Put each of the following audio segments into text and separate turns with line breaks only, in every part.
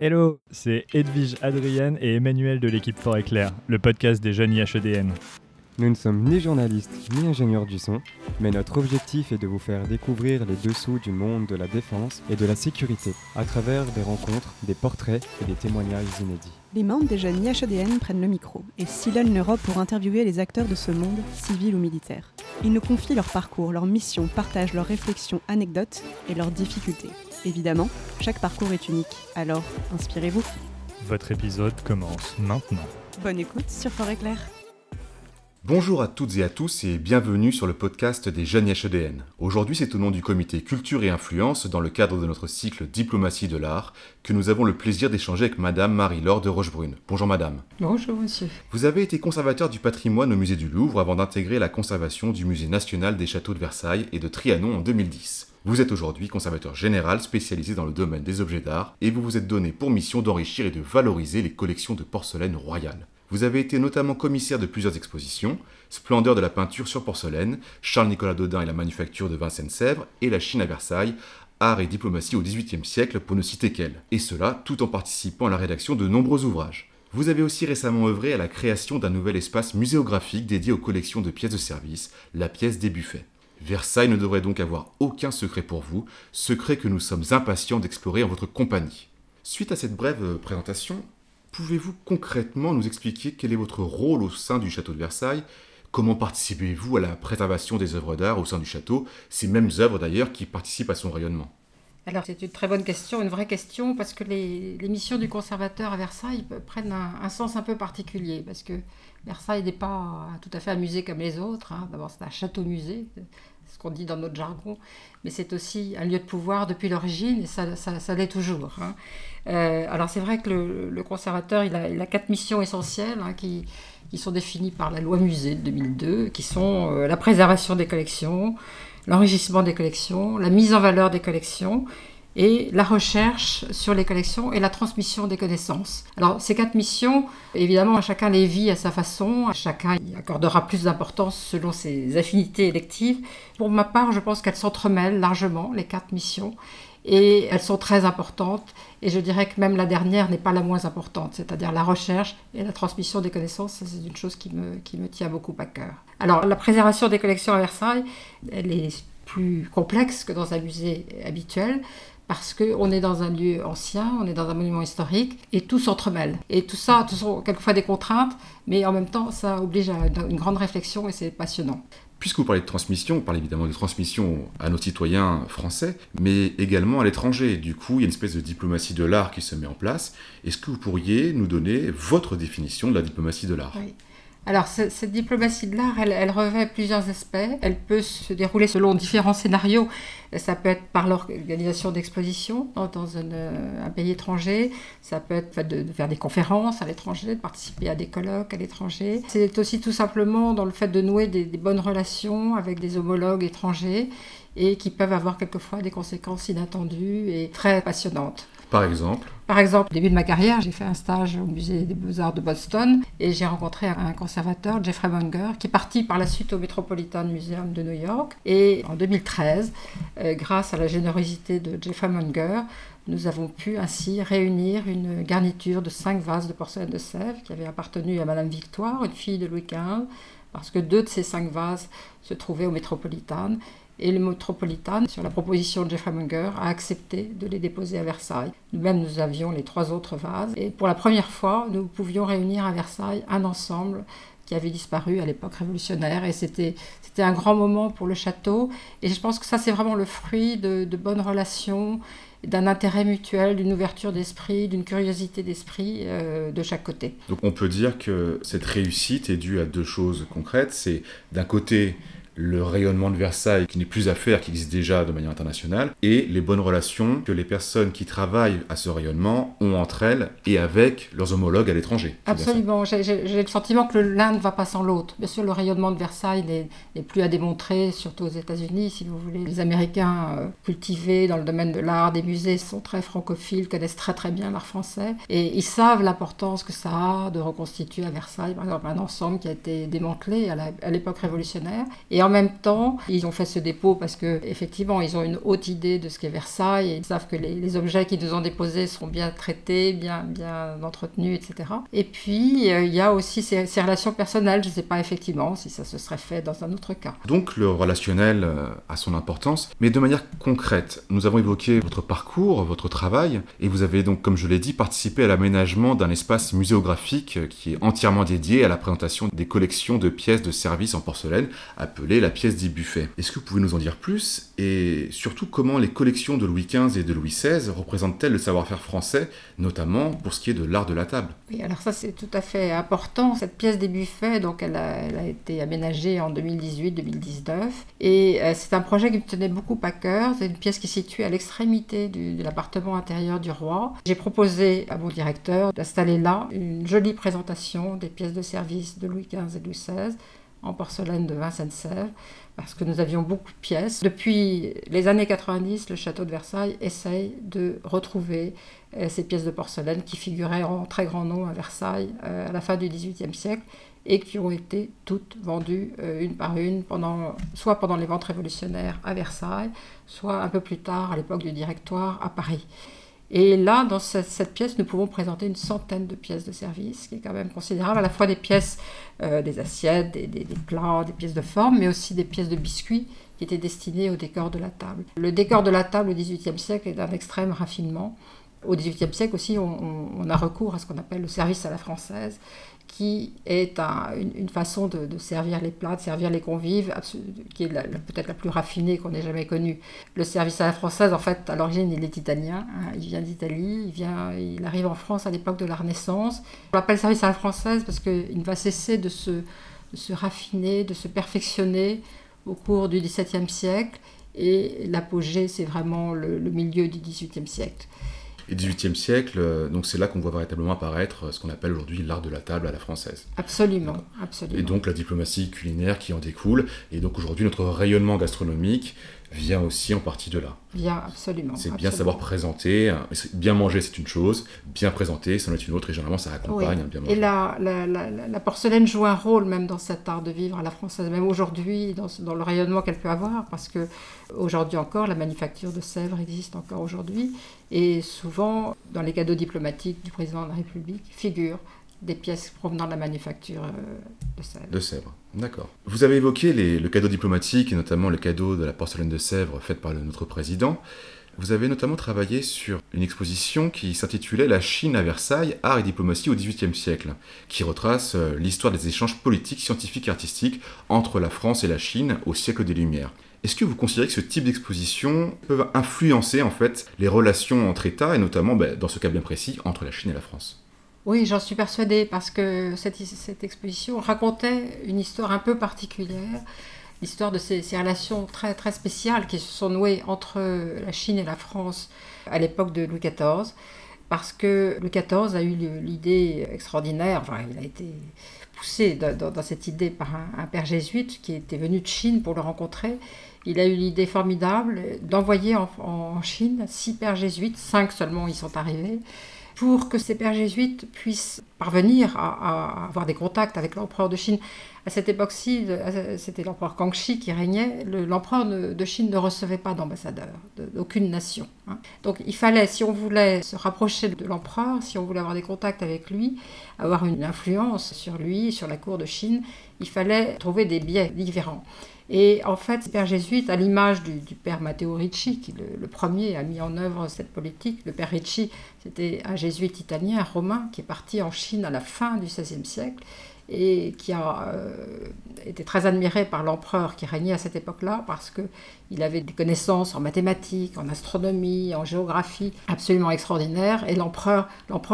Hello, c'est Edwige Adrienne et Emmanuel de l'équipe Fort Éclair, le podcast des jeunes IHEDN.
Nous ne sommes ni journalistes ni ingénieurs du son, mais notre objectif est de vous faire découvrir les dessous du monde de la défense et de la sécurité à travers des rencontres, des portraits et des témoignages inédits.
Les membres des jeunes IHEDN prennent le micro et sillonnent l'Europe pour interviewer les acteurs de ce monde, civil ou militaire. Ils nous confient leur parcours, leur mission, partagent leurs réflexions, anecdotes et leurs difficultés. Évidemment, chaque parcours est unique, alors inspirez-vous.
Votre épisode commence maintenant.
Bonne écoute sur Fort Éclair.
Bonjour à toutes et à tous et bienvenue sur le podcast des jeunes HEDN. Aujourd'hui, c'est au nom du comité Culture et Influence, dans le cadre de notre cycle Diplomatie de l'art, que nous avons le plaisir d'échanger avec Madame Marie-Laure de Rochebrune. Bonjour Madame.
Bonjour Monsieur.
Vous avez été conservateur du patrimoine au musée du Louvre avant d'intégrer la conservation du musée national des châteaux de Versailles et de Trianon en 2010. Vous êtes aujourd'hui conservateur général spécialisé dans le domaine des objets d'art et vous vous êtes donné pour mission d'enrichir et de valoriser les collections de porcelaine royale. Vous avez été notamment commissaire de plusieurs expositions, Splendeur de la peinture sur porcelaine, Charles-Nicolas Dodin et la manufacture de Vincennes-Sèvres, et la Chine à Versailles, art et diplomatie au XVIIIe siècle pour ne citer qu'elle. Et cela tout en participant à la rédaction de nombreux ouvrages. Vous avez aussi récemment œuvré à la création d'un nouvel espace muséographique dédié aux collections de pièces de service, la pièce des buffets. Versailles ne devrait donc avoir aucun secret pour vous, secret que nous sommes impatients d'explorer en votre compagnie. Suite à cette brève présentation, Pouvez-vous concrètement nous expliquer quel est votre rôle au sein du château de Versailles? Comment participez-vous à la préservation des œuvres d'art au sein du château, ces mêmes œuvres d'ailleurs qui participent à son rayonnement?
Alors c'est une très bonne question, une vraie question, parce que les, missions du conservateur à Versailles prennent un, sens un peu particulier, parce que Versailles n'est pas tout à fait un musée comme les autres. Hein. D'abord c'est un château-musée, ce qu'on dit dans notre jargon, mais c'est aussi un lieu de pouvoir depuis l'origine, et ça, l'est toujours. Hein. Euh, alors c'est vrai que le, conservateur, il a, quatre missions essentielles hein, qui, sont définies par la loi musée de 2002, qui sont euh, la préservation des collections, l'enrichissement des collections, la mise en valeur des collections et la recherche sur les collections et la transmission des connaissances. Alors ces quatre missions, évidemment, chacun les vit à sa façon, chacun y accordera plus d'importance selon ses affinités électives. Pour ma part, je pense qu'elles s'entremêlent largement, les quatre missions, et elles sont très importantes. Et je dirais que même la dernière n'est pas la moins importante, c'est-à-dire la recherche et la transmission des connaissances, c'est une chose qui me, qui me tient beaucoup à cœur. Alors la préservation des collections à Versailles, elle est plus complexe que dans un musée habituel parce qu'on est dans un lieu ancien, on est dans un monument historique, et tout s'entremêle. Et tout ça, ce sont quelquefois des contraintes, mais en même temps, ça oblige à une grande réflexion et c'est passionnant.
Puisque vous parlez de transmission, vous parlez évidemment de transmission à nos citoyens français, mais également à l'étranger. Du coup, il y a une espèce de diplomatie de l'art qui se met en place. Est-ce que vous pourriez nous donner votre définition de la diplomatie de l'art?
Alors, cette diplomatie de l'art, elle, revêt plusieurs aspects. Elle peut se dérouler selon différents scénarios. Ça peut être par l'organisation d'expositions dans, euh, un, pays étranger. Ça peut être de, faire des conférences à l'étranger, de participer à des colloques à l'étranger. C'est aussi tout simplement dans le fait de nouer des bonnes relations avec des homologues étrangers et qui peuvent avoir quelquefois des conséquences inattendues et très passionnantes.
Par exemple
Par exemple, au début de ma carrière, j'ai fait un stage au musée des beaux-arts de Boston et j'ai rencontré un conservateur, Jeffrey Munger, qui est parti par la suite au Metropolitan Museum de New York. Et en 2013, euh, grâce à la générosité de Jeffrey Munger, nous avons pu ainsi réunir une garniture de cinq vases de porcelaine de Sèvres qui avait appartenu à Madame Victoire, une fille de Louis XV, parce que deux de ces cinq vases se trouvaient au Metropolitan et le Metropolitan, sur la proposition de Jeffrey Munger, a accepté de les déposer à Versailles. Nous-mêmes, nous avions les trois autres vases. Et pour la première fois, nous pouvions réunir à Versailles un ensemble qui avait disparu à l'époque révolutionnaire. Et c'était, c'était un grand moment pour le château. Et je pense que ça, c'est vraiment le fruit de, bonnes relations, d'un intérêt mutuel, d'une ouverture d'esprit, d'une curiosité d'esprit euh, de chaque côté.
Donc on peut dire que cette réussite est due à deux choses concrètes. C'est d'un côté le rayonnement de Versailles qui n'est plus à faire, qui existe déjà de manière internationale, et les bonnes relations que les personnes qui travaillent à ce rayonnement ont entre elles et avec leurs homologues à l'étranger.
Absolument, j'ai le sentiment que l'un ne va pas sans l'autre. Bien sûr, le rayonnement de Versailles n'est plus à démontrer, surtout aux États-Unis, si vous voulez. Les Américains euh, cultivés dans le domaine de l'art, des musées, sont très francophiles, connaissent très très bien l'art français, et ils savent l'importance que ça a de reconstituer à Versailles, par exemple, un ensemble qui a été démantelé à l'époque révolutionnaire. Et même temps, ils ont fait ce dépôt parce que effectivement, ils ont une haute idée de ce qu'est Versailles et ils savent que les, objets qu'ils nous ont déposés seront bien traités, bien, bien entretenus, etc. Et puis, euh, il y a aussi ces, relations personnelles. Je ne sais pas effectivement si ça se serait fait dans un autre cas.
Donc, le relationnel euh, a son importance, mais de manière concrète, nous avons évoqué votre parcours, votre travail, et vous avez donc, comme je l'ai dit, participé à l'aménagement d'un espace muséographique qui est entièrement dédié à la présentation des collections de pièces de service en porcelaine, la pièce dit buffet. Est-ce que vous pouvez nous en dire plus? Et surtout, comment les collections de Louis XV et de Louis XVI représentent-elles le savoir-faire français, notamment pour ce qui est de l'art de la table?
Oui, alors ça c'est tout à fait important. Cette pièce des buffets, donc elle a, été aménagée en 2018-2019, et euh, c'est un projet qui me tenait beaucoup à cœur. C'est une pièce qui est située à l'extrémité de l'appartement intérieur du roi. J'ai proposé à mon directeur d'installer là une jolie présentation des pièces de service de Louis XV et Louis XVI en porcelaine de Vincennes-Sèvres, parce que nous avions beaucoup de pièces. Depuis les années 90, le château de Versailles essaye de retrouver euh, ces pièces de porcelaine qui figuraient en très grand nombre à Versailles euh, à la fin du XVIIIe siècle et qui ont été toutes vendues euh, une par une, pendant, soit pendant les ventes révolutionnaires à Versailles, soit un peu plus tard à l'époque du Directoire à Paris. Et là, dans cette, pièce, nous pouvons présenter une centaine de pièces de service, ce qui est quand même considérable, à la fois des pièces, euh, des assiettes, des, plats, des pièces de forme, mais aussi des pièces de biscuits qui étaient destinées au décor de la table. Le décor de la table au XVIIIe siècle est d'un extrême raffinement. Au XVIIIe siècle aussi, on, a recours à ce qu'on appelle le service à la française, qui est une, façon de, servir les plats, de servir les convives, qui est peut-être la plus raffinée qu'on ait jamais connue. Le service à la française, en fait, à l'origine, il est italien. Hein. il vient d'Italie. Il, il arrive en France à l'époque de la Renaissance. On l'appelle service à la française parce qu'il ne va cesser de se, se raffiner, de se perfectionner au cours du XVIIe siècle. Et l'apogée, c'est vraiment le, le milieu du XVIIIe siècle
et 18e siècle, euh, donc c'est là qu'on voit véritablement apparaître euh, ce qu'on appelle aujourd'hui l'art de la table à la française.
Absolument, absolument.
Et donc la diplomatie culinaire qui en découle, et donc aujourd'hui notre rayonnement gastronomique vient aussi en partie de là.
Vient absolument.
C'est bien savoir présenter, hein, bien manger c'est une chose, bien présenter c'en est une autre, et généralement ça accompagne bien manger.
Et la, la, la, porcelaine joue un rôle même dans cet art de vivre à la française, même aujourd'hui, dans, dans, le rayonnement qu'elle peut avoir, parce que aujourd'hui encore, la manufacture de Sèvres existe encore aujourd'hui, et souvent, dans les cadeaux diplomatiques du président de la République, figure des pièces provenant de la manufacture euh, de Sèvres.
De Sèvres, d'accord. Vous avez évoqué le cadeau diplomatique et notamment le cadeau de la porcelaine de Sèvres faite par notre président. Vous avez notamment travaillé sur une exposition qui s'intitulait La Chine à Versailles, art et diplomatie au XVIIIe siècle, qui retrace euh, l'histoire des échanges politiques, scientifiques et artistiques entre la France et la Chine au siècle des Lumières. Est-ce que vous considérez que ce type d'exposition peut influencer en fait les relations entre États et notamment, ben, dans ce cas bien précis, entre la Chine et la France?
Oui, j'en suis persuadée parce que cette, exposition racontait une histoire un peu particulière, l'histoire de ces, relations très, très spéciales qui se sont nouées entre la Chine et la France à l'époque de Louis XIV, parce que Louis XIV a eu l'idée extraordinaire, enfin il a été poussé dans, cette idée par un, père jésuite qui était venu de Chine pour le rencontrer. Il a eu l'idée formidable d'envoyer en, en Chine six pères jésuites, cinq seulement y sont arrivés, pour que ces pères jésuites puissent parvenir à, avoir des contacts avec l'empereur de Chine. À cette époque-ci, c'était l'empereur Kangxi qui régnait. L'empereur de Chine ne recevait pas d'ambassadeur d'aucune nation. Hein. Donc il fallait, si on voulait se rapprocher de l'empereur, si on voulait avoir des contacts avec lui, avoir une influence sur lui, sur la cour de Chine, il fallait trouver des biais différents. Et en fait, le père jésuite, à l'image du, père Matteo Ricci, qui le, premier a mis en œuvre cette politique, le père Ricci, c'était un jésuite italien, un romain, qui est parti en Chine à la fin du XVIe siècle et qui a euh, été très admiré par l'empereur qui régnait à cette époque-là parce qu'il avait des connaissances en mathématiques, en astronomie, en géographie absolument extraordinaires et l'empereur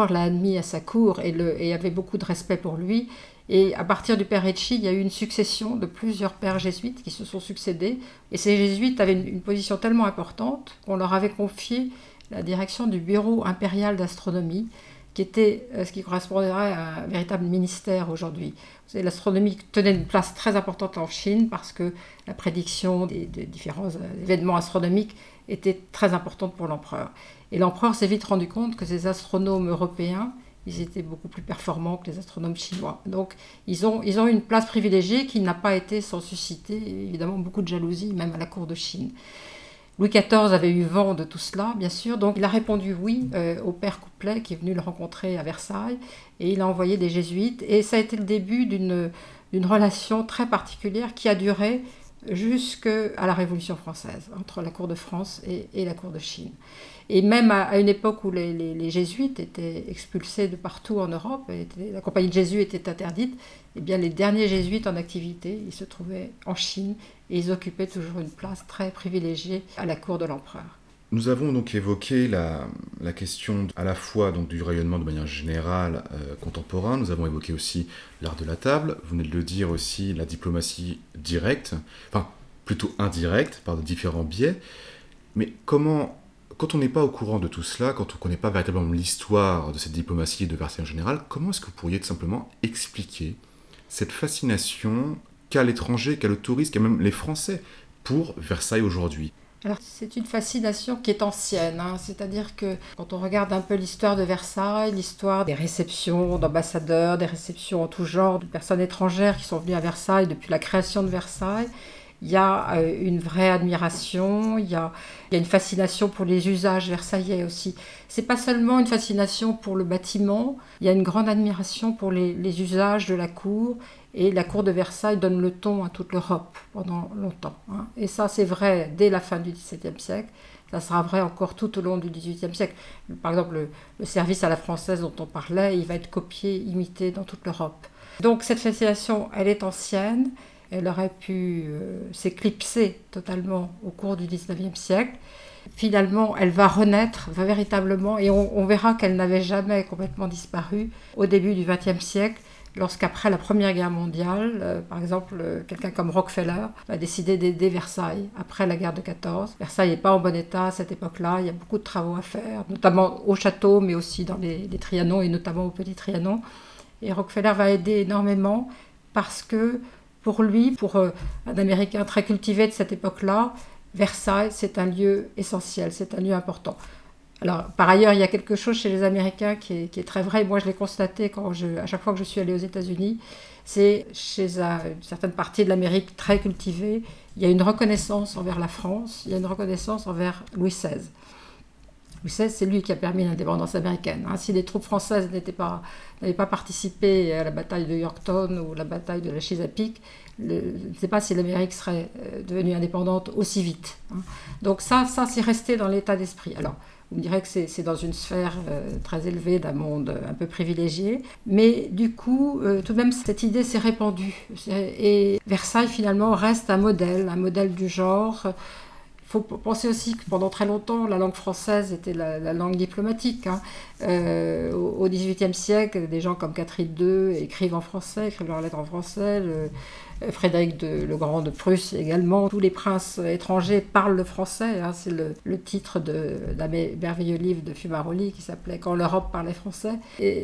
l'a admis à sa cour et, avait beaucoup de respect pour lui et à partir du père Ricci, il y a eu une succession de plusieurs pères jésuites qui se sont succédés. Et ces jésuites avaient une, position tellement importante qu'on leur avait confié la direction du bureau impérial d'astronomie, qui était euh, ce qui correspondrait à un véritable ministère aujourd'hui. L'astronomie tenait une place très importante en Chine parce que la prédiction des, différents euh, événements astronomiques était très importante pour l'empereur. Et l'empereur s'est vite rendu compte que ces astronomes européens ils étaient beaucoup plus performants que les astronomes chinois. Donc ils ont, ils ont une place privilégiée qui n'a pas été sans susciter évidemment beaucoup de jalousie, même à la cour de Chine. Louis XIV avait eu vent de tout cela, bien sûr, donc il a répondu oui euh, au père Couplet qui est venu le rencontrer à Versailles, et il a envoyé des jésuites, et ça a été le début d'une relation très particulière qui a duré jusqu'à la Révolution française, entre la cour de France et, la cour de Chine. Et même à, une époque où les, jésuites étaient expulsés de partout en Europe, la compagnie de Jésus était interdite, eh bien les derniers jésuites en activité, ils se trouvaient en Chine ils occupaient toujours une place très privilégiée à la cour de l'empereur.
Nous avons donc évoqué la, question à la fois donc, du rayonnement de manière générale euh, contemporain, nous avons évoqué aussi l'art de la table, vous venez de le dire aussi, la diplomatie directe, enfin plutôt indirecte par de différents biais, mais comment, quand on n'est pas au courant de tout cela, quand on ne connaît pas véritablement l'histoire de cette diplomatie et de Versailles en général, comment est-ce que vous pourriez tout simplement expliquer cette fascination qu'a l'étranger, qu'a le touriste, qu'a même les Français pour Versailles aujourd'hui
alors c'est une fascination qui est ancienne, hein. c'est-à-dire que quand on regarde un peu l'histoire de Versailles, l'histoire des réceptions d'ambassadeurs, des réceptions en tout genre, de personnes étrangères qui sont venues à Versailles depuis la création de Versailles, il y a euh, une vraie admiration, il y a, une fascination pour les usages versaillais aussi. C'est pas seulement une fascination pour le bâtiment, il y a une grande admiration pour les, usages de la cour et la cour de Versailles donne le ton à toute l'Europe pendant longtemps. Hein. Et ça, c'est vrai dès la fin du XVIIe siècle. Ça sera vrai encore tout au long du XVIIIe siècle. Par exemple, le, service à la française dont on parlait, il va être copié, imité dans toute l'Europe. Donc cette fascination, elle est ancienne. Elle aurait pu euh, s'éclipser totalement au cours du XIXe siècle. Finalement, elle va renaître va véritablement, et on, verra qu'elle n'avait jamais complètement disparu au début du XXe siècle lorsqu'après la Première Guerre mondiale, euh, par exemple, euh, quelqu'un comme Rockefeller a décidé d'aider Versailles après la guerre de 14. Versailles n'est pas en bon état à cette époque-là, il y a beaucoup de travaux à faire, notamment au château, mais aussi dans les, les Trianons et notamment au Petit Trianon. Et Rockefeller va aider énormément parce que pour lui, pour euh, un Américain très cultivé de cette époque-là, Versailles, c'est un lieu essentiel, c'est un lieu important. Alors, par ailleurs, il y a quelque chose chez les Américains qui est, très vrai. Moi, je l'ai constaté quand à chaque fois que je suis allée aux États-Unis. C'est chez une certaine partie de l'Amérique très cultivée, il y a une reconnaissance envers la France, il y a une reconnaissance envers Louis XVI. Louis XVI, c'est lui qui a permis l'indépendance américaine. Hein. Si les troupes françaises n'avaient pas, pas participé à la bataille de Yorktown ou la bataille de la Chesapeake, je ne sais pas si l'Amérique serait euh, devenue indépendante aussi vite. Hein. Donc ça, ça c'est resté dans l'état d'esprit. Alors, vous me direz que c'est dans une sphère euh, très élevée d'un monde un peu privilégié. Mais du coup, euh, tout de même, cette idée s'est répandue. Et Versailles, finalement, reste un modèle, un modèle du genre. Il faut penser aussi que pendant très longtemps, la langue française était la, langue diplomatique. Hein. Euh, au XVIIIe siècle, des gens comme Catherine II écrivent en français, écrivent leurs lettres en français. Frédéric de, le Grand de Prusse également. Tous les princes étrangers parlent le français. Hein. c'est le, titre d'un merveilleux livre de Fumaroli qui s'appelait Quand l'Europe parlait français.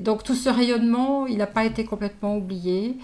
Donc tout ce rayonnement, il n'a pas été complètement oublié.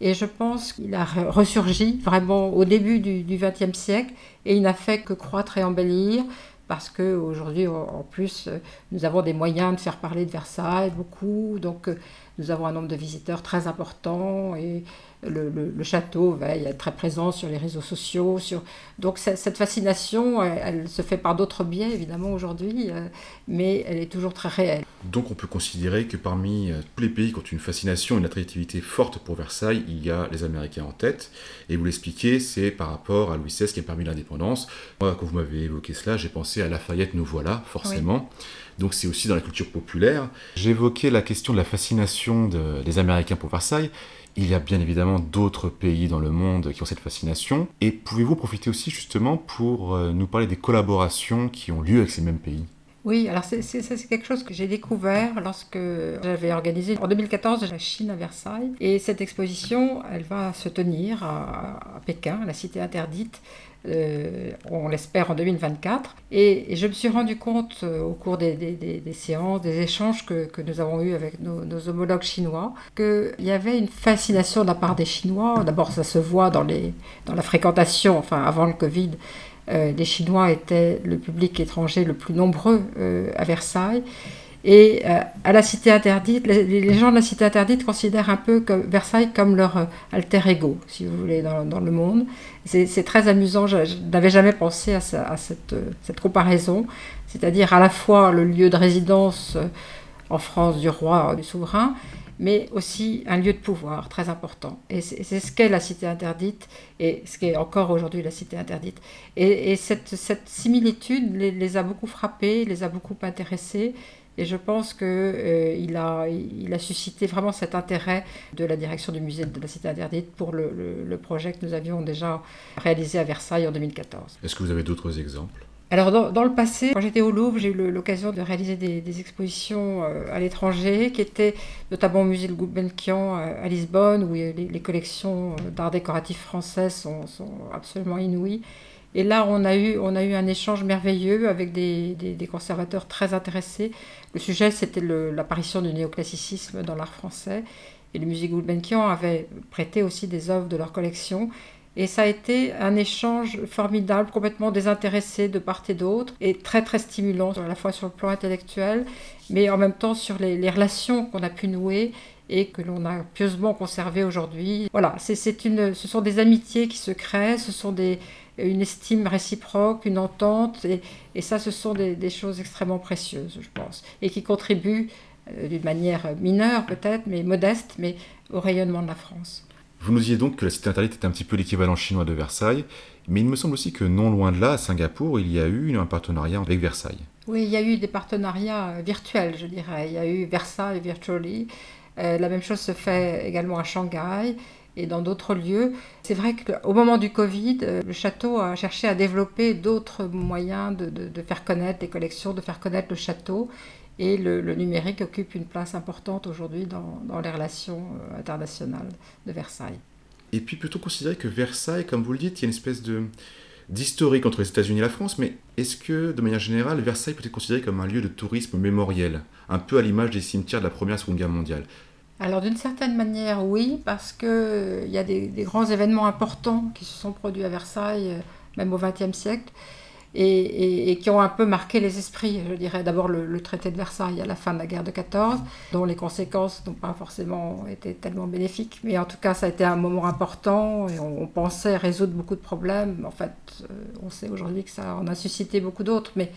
Et je pense qu'il a ressurgi vraiment au début du XXe siècle et il n'a fait que croître et embellir parce qu'aujourd'hui, en plus, nous avons des moyens de faire parler de Versailles beaucoup. Donc, nous avons un nombre de visiteurs très important et le, château va être très présent sur les réseaux sociaux. Sur... Donc cette fascination, elle, se fait par d'autres biais évidemment aujourd'hui, euh, mais elle est toujours très réelle.
Donc on peut considérer que parmi euh, tous les pays qui ont une fascination, une attractivité forte pour Versailles, il y a les Américains en tête. Et vous l'expliquez, c'est par rapport à Louis XVI qui a permis l'indépendance. Moi, quand vous m'avez évoqué cela, j'ai pensé à Lafayette, nous voilà, forcément. Donc c'est aussi dans la culture populaire. J'évoquais la question de la fascination des Américains pour Versailles. Il y a bien évidemment d'autres pays dans le monde qui ont cette fascination. Et pouvez-vous profiter aussi justement pour euh, nous parler des collaborations qui ont lieu avec ces mêmes pays?
Oui, alors c'est quelque chose que j'ai découvert lorsque j'avais organisé en 2014 la Chine à Versailles. Et cette exposition, elle va se tenir à, Pékin, la cité interdite, euh, on l'espère en 2024. Et, je me suis rendu compte euh, au cours des, séances, des échanges que, nous avons eus avec nos, homologues chinois, qu'il y avait une fascination de la part des Chinois. D'abord, ça se voit dans, dans la fréquentation, enfin avant le Covid. Euh, les Chinois étaient le public étranger le plus nombreux à Versailles. Et euh, à la cité interdite, les, gens de la cité interdite considèrent un peu Versailles comme leur euh, alter ego, si vous voulez, dans, le monde. C'est très amusant, je, n'avais jamais pensé à, cette, cette, comparaison, c'est-à-dire à la fois le lieu de résidence en France du roi, du souverain, mais aussi un lieu de pouvoir très important. Et c'est ce qu'est la cité interdite, et ce qu'est encore aujourd'hui la cité interdite. Et, cette, cette, similitude les, a beaucoup frappés, les a beaucoup intéressés, et je pense qu'il euh, a, il a suscité vraiment cet intérêt de la direction du musée de la Cité interdite pour le, le projet que nous avions déjà réalisé à Versailles en 2014.
Est-ce que vous avez d'autres exemples?
Alors dans, le passé, quand j'étais au Louvre, j'ai eu l'occasion de réaliser des, expositions euh, à l'étranger, qui étaient notamment au musée de Gulbenkian euh, à Lisbonne, où les, collections euh, d'art décoratif français sont, absolument inouïes. Et là, on a eu, un échange merveilleux avec des, des conservateurs très intéressés. Le sujet, c'était l'apparition du néoclassicisme dans l'art français. Et le musée Gulbenkian avait prêté aussi des œuvres de leur collection. Et ça a été un échange formidable, complètement désintéressé de part et d'autre, et très très stimulant, à la fois sur le plan intellectuel, mais en même temps sur les, relations qu'on a pu nouer et que l'on a pieusement conservées aujourd'hui. Voilà, c'est une, ce sont des amitiés qui se créent, ce sont une estime réciproque, une entente, et, ça, ce sont des, des, choses extrêmement précieuses, je pense, et qui contribuent euh, d'une manière mineure peut-être, mais modeste, mais au rayonnement de la France.
Vous nous disiez donc que la cité interdite était un petit peu l'équivalent chinois de Versailles, mais il me semble aussi que non loin de là, à Singapour, il y a eu un partenariat avec Versailles.
Oui, il y a eu des partenariats euh, virtuels, je dirais. Il y a eu Versailles Virtually. Euh, la même chose se fait également à Shanghai et dans d'autres lieux. C'est vrai qu'au moment du Covid, euh, le château a cherché à développer d'autres moyens de, de, faire connaître les collections, de faire connaître le château. Et le, numérique occupe une place importante aujourd'hui dans, les relations euh, internationales de Versailles.
Et puis plutôt considérer que Versailles, comme vous le dites, il y a une espèce de d'historique entre les États-Unis et la France, mais est-ce que, de manière générale, Versailles peut être considéré comme un lieu de tourisme mémoriel, un peu à l'image des cimetières de la Première et Seconde Guerre mondiale?
Alors d'une certaine manière, oui, parce qu'il euh, y a des, des, grands événements importants qui se sont produits à Versailles, euh, même au XXe siècle, et, qui ont un peu marqué les esprits. Je dirais d'abord le, traité de Versailles à la fin de la guerre de 14, dont les conséquences n'ont pas forcément été tellement bénéfiques, mais en tout cas ça a été un moment important et on, pensait résoudre beaucoup de problèmes. En fait, euh, on sait aujourd'hui que ça en a suscité beaucoup d'autres, mais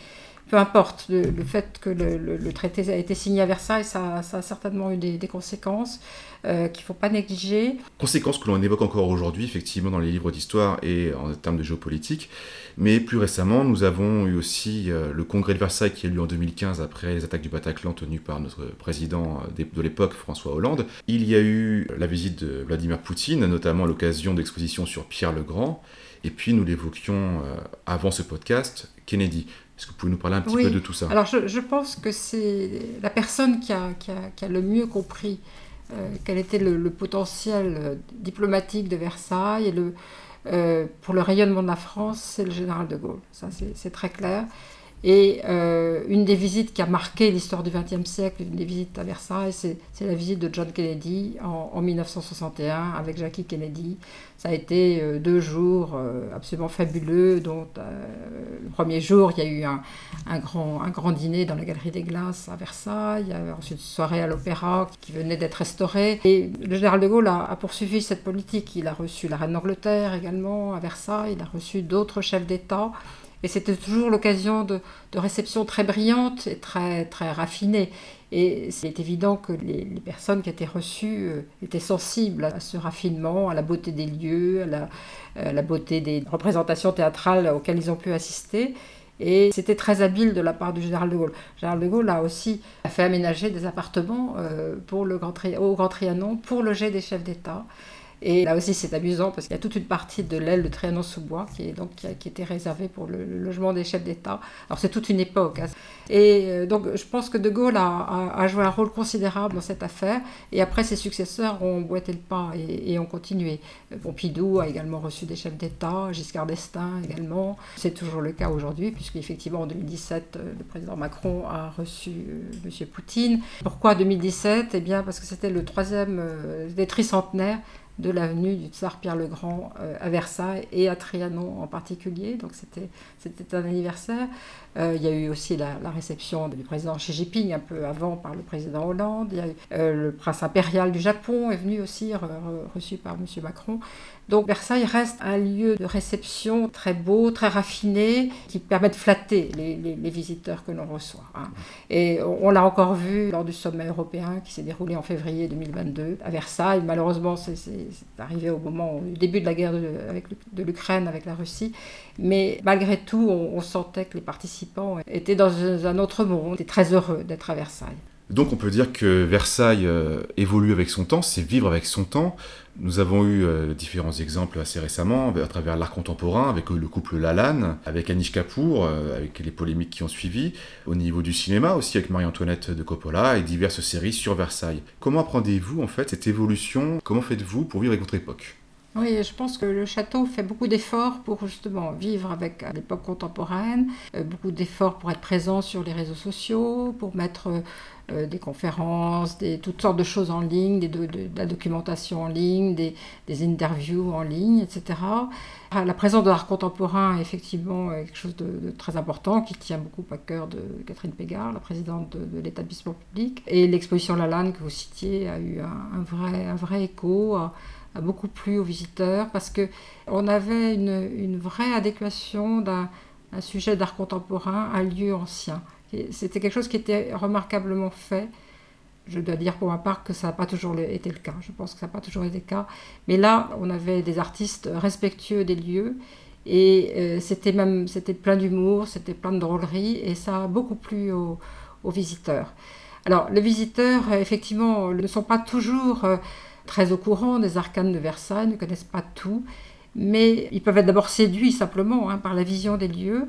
peu importe, le, fait que le, traité a été signé à Versailles, ça, a certainement eu des, conséquences euh, qu'il ne faut pas négliger.
Conséquences que l'on évoque encore aujourd'hui, effectivement, dans les livres d'histoire et en termes de géopolitique. Mais plus récemment, nous avons eu aussi euh, le congrès de Versailles qui a eu lieu en 2015 après les attaques du Bataclan tenues par notre président euh, de l'époque, François Hollande. Il y a eu la visite de Vladimir Poutine, notamment à l'occasion d'expositions sur Pierre le Grand. Et puis nous l'évoquions avant ce podcast, Kennedy. Est-ce que vous pouvez nous parler un petit peu de tout ça?
Alors je, pense que c'est la personne qui a, qui, a, qui a, le mieux compris euh, quel était le, potentiel euh, diplomatique de Versailles et le, euh, pour le rayonnement de la France, c'est le général de Gaulle. Ça c'est très clair. Et euh, une des visites qui a marqué l'histoire du XXe siècle, une des visites à Versailles, c'est la visite de John Kennedy en, 1961 avec Jackie Kennedy. Ça a été euh, deux jours euh, absolument fabuleux. dont le premier jour, il y a eu un, grand, dîner dans la Galerie des Glaces à Versailles. Il y a ensuite une soirée à l'Opéra qui venait d'être restaurée. Et le général de Gaulle a, poursuivi cette politique. Il a reçu la reine d'Angleterre également à Versailles. Il a reçu d'autres chefs d'État. Et c'était toujours l'occasion de, de réceptions très brillantes et très, très raffinées. Et c'est évident que les, personnes qui étaient reçues euh, étaient sensibles à ce raffinement, à la beauté des lieux, à la, beauté des représentations théâtrales auxquelles ils ont pu assister. Et c'était très habile de la part du général de Gaulle. Le général de Gaulle a aussi fait aménager des appartements euh, pour le Grand au Grand Trianon pour loger des chefs d'État. Et là aussi, c'est amusant parce qu'il y a toute une partie de l'aile de Trianon-sous-Bois qui, est donc, qui, a, était réservée pour le, logement des chefs d'État. Alors, c'est toute une époque. Hein. Et euh, donc, je pense que De Gaulle a, a, joué un rôle considérable dans cette affaire. Et après, ses successeurs ont boité le pas et, ont continué. Pompidou a également reçu des chefs d'État, Giscard d'Estaing également. C'est toujours le cas aujourd'hui, puisqu'effectivement, en 2017, euh, le président Macron a reçu euh, M. Poutine. Pourquoi 2017 Eh bien, parce que c'était le troisième des tricentenaires de l'avenue du tsar Pierre le Grand euh, à Versailles et à Trianon en particulier. Donc c'était un anniversaire. Euh, il y a eu aussi la, réception du président Xi Jinping un peu avant par le président Hollande. Il y a euh, le prince impérial du Japon est venu aussi, reçu par M. Macron. Donc Versailles reste un lieu de réception très beau, très raffiné, qui permet de flatter les, visiteurs que l'on reçoit. Hein. Et on, l'a encore vu lors du sommet européen qui s'est déroulé en février 2022 à Versailles. Malheureusement, c'est arrivé au moment du début de la guerre de, de l'Ukraine avec la Russie. Mais malgré tout, on, sentait que les participants étaient dans un autre monde, étaient très heureux d'être à Versailles.
Donc on peut dire que Versailles euh, évolue avec son temps, c'est vivre avec son temps. Nous avons eu euh, différents exemples assez récemment à travers l'art contemporain avec le couple Lalanne, avec Anish Kapoor, euh, avec les polémiques qui ont suivi, au niveau du cinéma aussi avec Marie-Antoinette de Coppola et diverses séries sur Versailles. Comment apprenez-vous en fait cette évolution? Comment faites-vous pour vivre avec votre époque?
Oui, je pense que le château fait beaucoup d'efforts pour justement vivre avec l'époque contemporaine, beaucoup d'efforts pour être présent sur les réseaux sociaux, pour mettre euh, des conférences, toutes sortes de choses en ligne, de, la documentation en ligne, des, interviews en ligne, etc. Ah, la présence de l'art contemporain est effectivement quelque chose de, très important qui tient beaucoup à cœur de Catherine Pégard, la présidente de, l'établissement public. Et l'exposition Lalanne que vous citiez a eu un, vrai, un vrai écho. A, beaucoup plu aux visiteurs parce que on avait une, une vraie adéquation d'un sujet d'art contemporain à un lieu ancien. C'était quelque chose qui était remarquablement fait. Je dois dire pour ma part que ça n'a pas toujours été le cas. Je pense que ça n'a pas toujours été le cas. Mais là, on avait des artistes respectueux des lieux. Et euh, c'était même c'était plein d'humour, c'était plein de drôlerie. Et ça a beaucoup plu aux, visiteurs. Alors, les visiteurs, effectivement, ne sont pas toujours euh, très au courant des arcanes de Versailles, ne connaissent pas tout. Mais ils peuvent être d'abord séduits simplement hein, par la vision des lieux.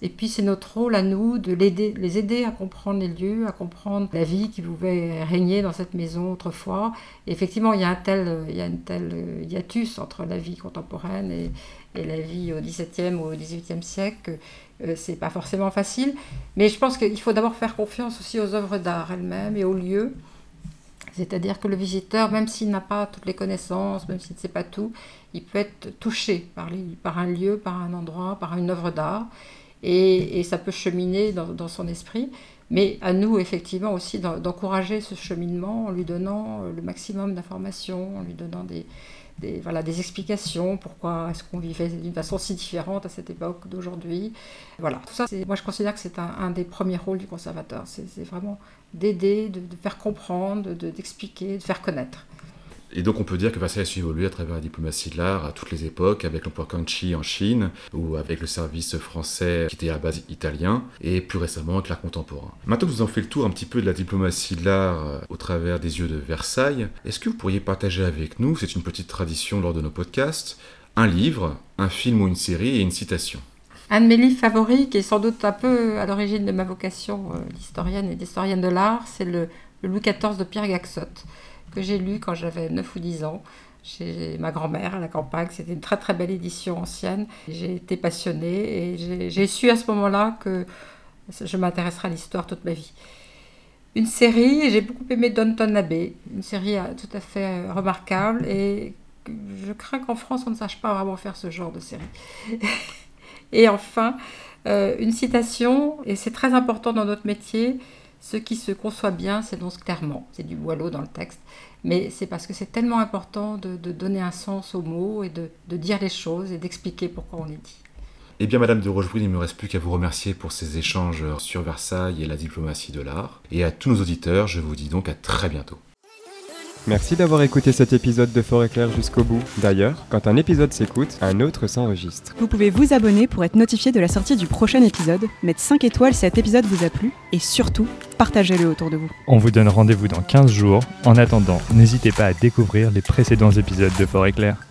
Et puis c'est notre rôle à nous de les aider à comprendre les lieux, à comprendre la vie qui pouvait régner dans cette maison autrefois. Effectivement, il y a un tel, une telle hiatus entre la vie contemporaine et, la vie au XVIIe ou au XVIIIe siècle. Euh, c'est pas forcément facile, mais je pense qu'il faut d'abord faire confiance aussi aux œuvres d'art elles-mêmes et aux lieux. C'est-à-dire que le visiteur, même s'il n'a pas toutes les connaissances, même s'il ne sait pas tout, il peut être touché par, un lieu, par un endroit, par une œuvre d'art et, ça peut cheminer dans, son esprit. Mais à nous, effectivement, aussi d'encourager ce cheminement en lui donnant euh, le maximum d'informations, en lui donnant des, explications, pourquoi est-ce qu'on vivait d'une façon si différente à cette époque d'aujourd'hui. Voilà, tout ça, moi je considère que c'est un, des premiers rôles du conservateur. C'est vraiment d'aider, de, faire comprendre, d'expliquer, de faire connaître.
Et donc on peut dire que Versailles a su évoluer à travers la diplomatie de l'art à toutes les époques, avec l'empereur Kangxi en Chine, ou avec le service français qui était à base italien, et plus récemment avec l'art contemporain. Maintenant que vous en fait le tour un petit peu de la diplomatie de l'art euh, au travers des yeux de Versailles, est-ce que vous pourriez partager avec nous, c'est une petite tradition lors de nos podcasts, un livre, un film ou une série et une citation?
Un de mes livres favoris, qui est sans doute un peu à l'origine de ma vocation euh, d'historienne et d'historienne de l'art, c'est le, Louis XIV de Pierre Gaxotte que j'ai lu quand j'avais 9 ou 10 ans chez ma grand-mère à la campagne. C'était une très très belle édition ancienne. J'ai été passionnée et j'ai su à ce moment-là que je m'intéresserai à l'histoire toute ma vie. Une série, j'ai beaucoup aimé Downton Abbey, une série euh, tout à fait euh, remarquable et je crains qu'en France on ne sache pas vraiment faire ce genre de série. et enfin, euh, une citation, et c'est très important dans notre métier, ce qui se conçoit bien s'énonce clairement. C'est du boileau dans le texte. Mais c'est parce que c'est tellement important de, donner un sens aux mots et de, dire les choses et d'expliquer pourquoi on les dit.
Eh bien, Madame de Rochebrune, il ne me reste plus qu'à vous remercier pour ces échanges sur Versailles et la diplomatie de l'art. Et à tous nos auditeurs, je vous dis donc à très bientôt.
Merci d'avoir écouté cet épisode de Forêt Claire jusqu'au bout. D'ailleurs, quand un épisode s'écoute, un autre s'enregistre.
Vous pouvez vous abonner pour être notifié de la sortie du prochain épisode, mettre 5 étoiles si cet épisode vous a plu, et surtout, partagez-le autour de vous.
On vous donne rendez-vous dans 15 jours. En attendant, n'hésitez pas à découvrir les précédents épisodes de Forêt Claire.